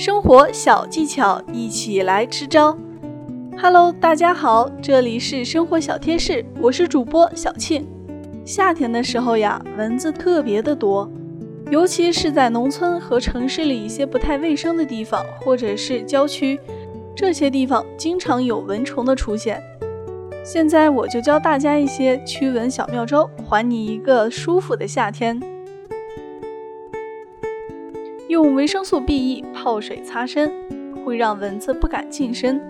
生活小技巧，一起来支招。Hello，大家好，这里是生活小贴士，我是主播小庆。夏天的时候呀，蚊子特别的多，尤其是在农村和城市里一些不太卫生的地方，或者是郊区，这些地方经常有蚊虫的出现。现在我就教大家一些驱蚊小妙招，还你一个舒服的夏天。用维生素 B E 泡水擦身，会让蚊子不敢近身。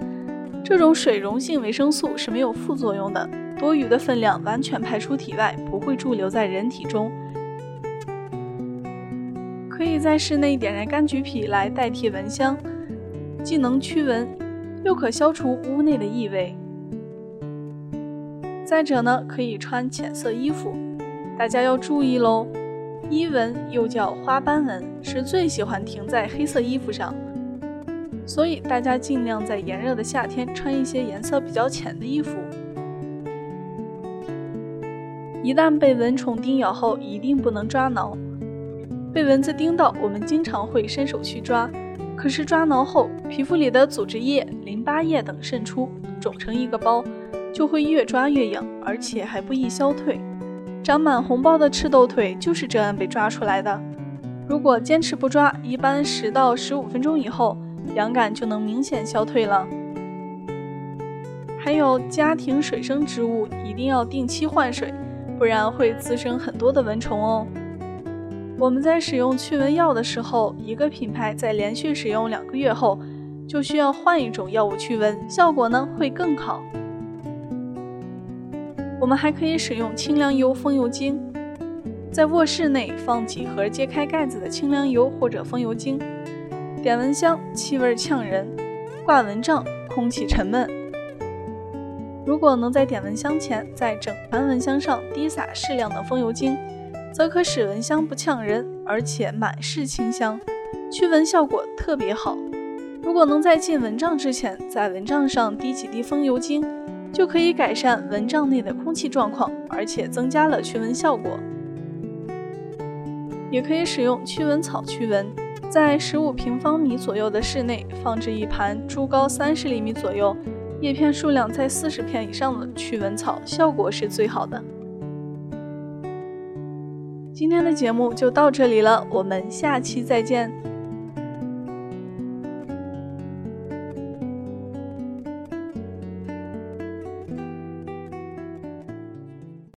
这种水溶性维生素是没有副作用的，多余的分量完全排出体外，不会驻留在人体中。可以在室内点燃柑橘皮来代替蚊香，既能驱蚊，又可消除屋内的异味。再者呢，可以穿浅色衣服，大家要注意喽。伊蚊又叫花斑蚊，是最喜欢停在黑色衣服上，所以大家尽量在炎热的夏天穿一些颜色比较浅的衣服。一旦被蚊虫叮咬后，一定不能抓挠。被蚊子叮到，我们经常会伸手去抓，可是抓挠后，皮肤里的组织液、淋巴液等渗出，肿成一个包，就会越抓越痒，而且还不易消退。长满红包的赤豆腿就是这样被抓出来的。如果坚持不抓，一般十到十五分钟以后，痒感就能明显消退了。还有家庭水生植物一定要定期换水，不然会滋生很多的蚊虫哦。我们在使用驱蚊药的时候，一个品牌在连续使用两个月后，就需要换一种药物驱蚊，效果呢会更好。我们还可以使用清凉油、风油精，在卧室内放几盒揭开盖子的清凉油或者风油精，点蚊香，气味呛人，挂蚊帐，空气沉闷。如果能在点蚊香前，在整盘蚊香上滴洒适量的风油精，则可使蚊香不呛人，而且满是清香，驱蚊效果特别好。如果能在进蚊帐之前，在蚊帐上滴几滴风油精。就可以改善蚊帐内的空气状况，而且增加了驱蚊效果。也可以使用驱蚊草驱蚊，在十五平方米左右的室内放置一盘株高三十厘米左右、叶片数量在四十片以上的驱蚊草，效果是最好的。今天的节目就到这里了，我们下期再见。